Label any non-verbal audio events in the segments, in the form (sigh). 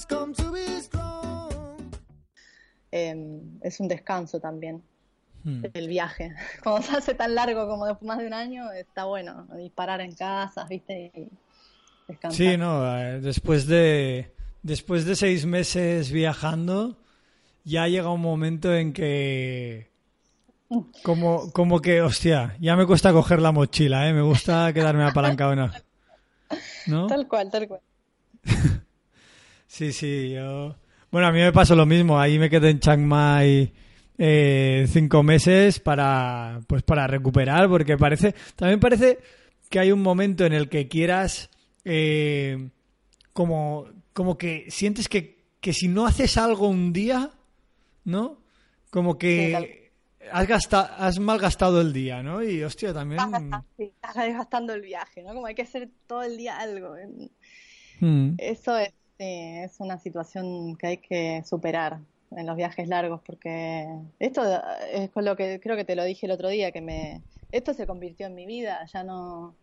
Has come to be strong. eh, es un descanso también Hmm. el viaje. (laughs) Cuando se hace tan largo como de más de un año, está bueno disparar en casas, ¿viste? Y descansar. Sí, no, después de después de seis meses viajando, ya llega un momento en que como, como que, hostia, ya me cuesta coger la mochila, ¿eh? Me gusta quedarme apalancado en ¿No? (laughs) Tal cual, tal cual. (laughs) Sí, sí, yo... Bueno, a mí me pasó lo mismo. Ahí me quedé en Chiang Mai eh, cinco meses para, pues para recuperar, porque parece... También parece que hay un momento en el que quieras... eh, como, como que sientes que, que si no haces algo un día, ¿no? Como Sí, que has, gasta- has malgastado el día, ¿no? Y hostia, también... Sí, estás desgastando el viaje, ¿no? Como hay que hacer todo el día algo. Mm. Eso es, sí, es una situación que hay que superar en los viajes largos, porque esto es con lo que creo que te lo dije el otro día, que me, esto se convirtió en mi vida, ya no,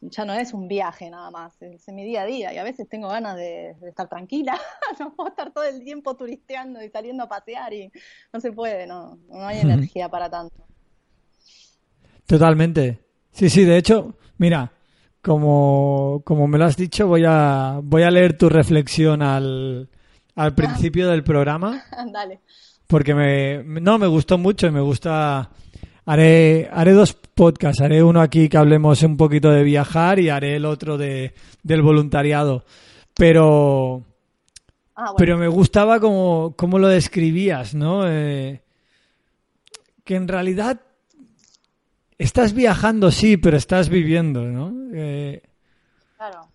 ya no es un viaje nada más, es mi día a día y a veces tengo ganas de, de estar tranquila, (laughs) no puedo estar todo el tiempo turisteando y saliendo a pasear y no se puede, no, no hay energía para tanto. Totalmente. Sí, sí, de hecho, mira, como, como me lo has dicho, voy a, voy a leer tu reflexión al, al principio del programa, (laughs) Dale. porque me, no, me gustó mucho y me gusta... Haré, haré dos podcasts, haré uno aquí que hablemos un poquito de viajar y haré el otro de, del voluntariado. Pero, Ah, bueno. pero me gustaba como, como lo describías, ¿no? Eh, que en realidad estás viajando, sí, pero estás viviendo, ¿no? Eh, Claro.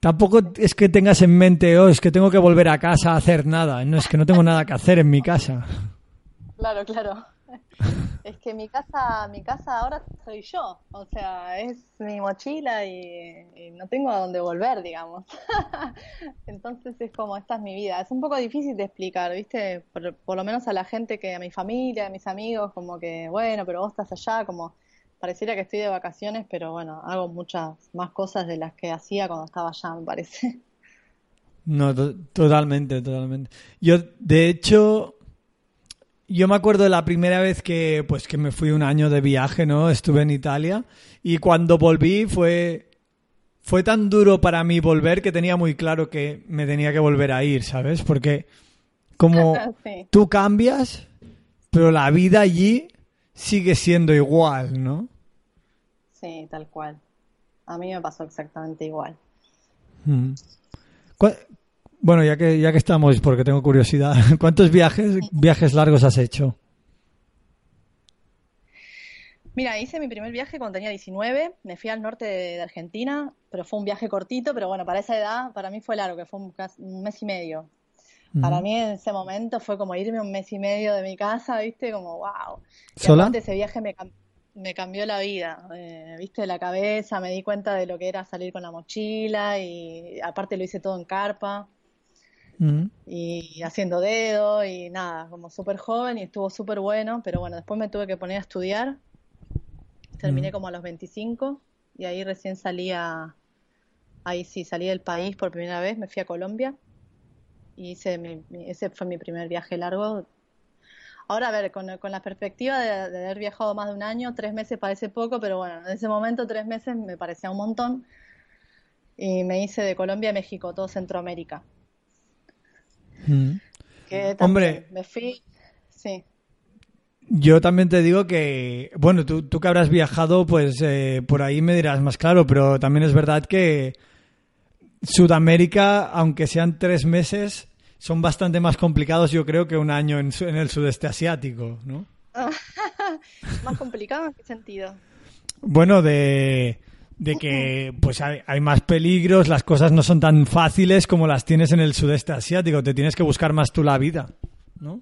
tampoco es que tengas en mente, oh, es que tengo que volver a casa a hacer nada. No, es que no tengo nada que hacer en mi casa. Claro, claro. (laughs) Es que mi casa, mi casa ahora soy yo, o sea, es mi mochila y, y no tengo a dónde volver, digamos. (laughs) Entonces es como, esta es mi vida. Es un poco difícil de explicar, ¿viste? Por, por lo menos a la gente que, a mi familia, a mis amigos, como que, bueno, pero vos estás allá, como pareciera que estoy de vacaciones, pero bueno, hago muchas más cosas de las que hacía cuando estaba allá, me parece. No, to- totalmente, totalmente. Yo, de hecho, yo me acuerdo de la primera vez que, pues, que me fui un año de viaje, ¿no? Estuve en Italia y cuando volví fue, fue tan duro para mí volver que tenía muy claro que me tenía que volver a ir, ¿sabes? Porque como (laughs) Sí. tú cambias, pero la vida allí sigue siendo igual, ¿no? Sí, tal cual. A mí me pasó exactamente igual. Mm. ¿Cuá- Bueno, ya que, ya que estamos, porque tengo curiosidad, (laughs) ¿cuántos viajes, viajes largos has hecho? Mira, hice mi primer viaje cuando tenía 19, me fui al norte de, Argentina, pero fue un viaje cortito, pero bueno, para esa edad, para mí fue largo, que fue un, mes y medio. Para mí en ese momento fue como irme un mes y medio de mi casa, ¿viste? Como, wow. Y ¿Sola? aparte ese viaje me cambió la vida, eh, ¿viste? La cabeza, me di cuenta de lo que era salir con la mochila y aparte lo hice todo en carpa Mm. y haciendo dedo y nada, como súper joven y estuvo súper bueno, pero bueno, después me tuve que poner a estudiar, terminé Mm. como a los 25 y ahí recién salí a, ahí sí, salí del país por primera vez, me fui a Colombia y hice mi- mi- ese fue mi primer viaje largo. Ahora, a ver, con, con la perspectiva de, de haber viajado más de un año, tres meses parece poco, pero bueno, en ese momento tres meses me parecía un montón. Y me hice de Colombia a México, todo Centroamérica. Mm. Que también Hombre. Me fui, sí. Yo también te digo que, bueno, tú, tú que habrás viajado, pues eh, por ahí me dirás más claro, pero también es verdad que Sudamérica, aunque sean tres meses, son bastante más complicados, yo creo, que un año en, su- en el sudeste asiático, ¿no? (laughs) ¿Más complicado en qué sentido? Bueno, de, de que pues hay, hay más peligros, las cosas no son tan fáciles como las tienes en el sudeste asiático, te tienes que buscar más tú la vida, ¿no?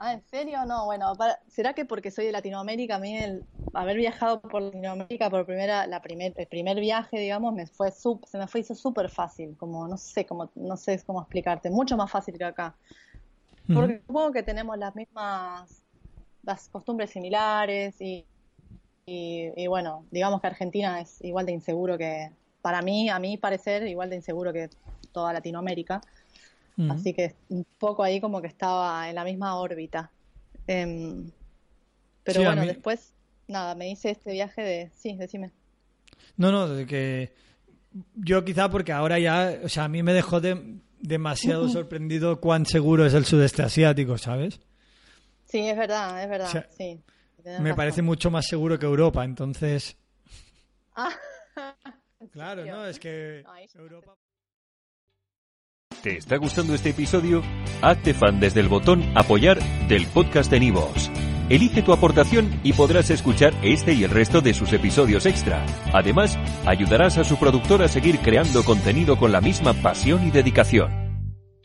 Ah, ¿en serio? No, bueno, para- ¿será que porque soy de Latinoamérica, a mí el haber viajado por Latinoamérica por primera, la primer, el primer viaje, digamos, me fue sup- se me fue hizo súper fácil, como no sé cómo, no sé cómo explicarte, mucho más fácil que acá. Porque supongo que tenemos las mismas, las costumbres similares y, y, y bueno, digamos que Argentina es igual de inseguro que, para mí, a mi parecer, igual de inseguro que toda Latinoamérica. Así que un poco ahí como que estaba en la misma órbita. Em, pero Sí, bueno, mí- después, nada, me hice este viaje de... Sí, decime. No, no, de que yo quizá porque ahora ya, o sea, a mí me dejó de- demasiado sorprendido cuán seguro es el sudeste asiático, ¿sabes? Sí, es verdad, es verdad, O sea, sí. Me razón. parece mucho más seguro que Europa, entonces... Ah, (laughs) (laughs) Claro? ¿no? Es que. Europa... ¿Te está gustando este episodio? Hazte fan desde el botón Apoyar del podcast de Nivos. Elige tu aportación y podrás escuchar este y el resto de sus episodios extra. Además, ayudarás a su productor a seguir creando contenido con la misma pasión y dedicación.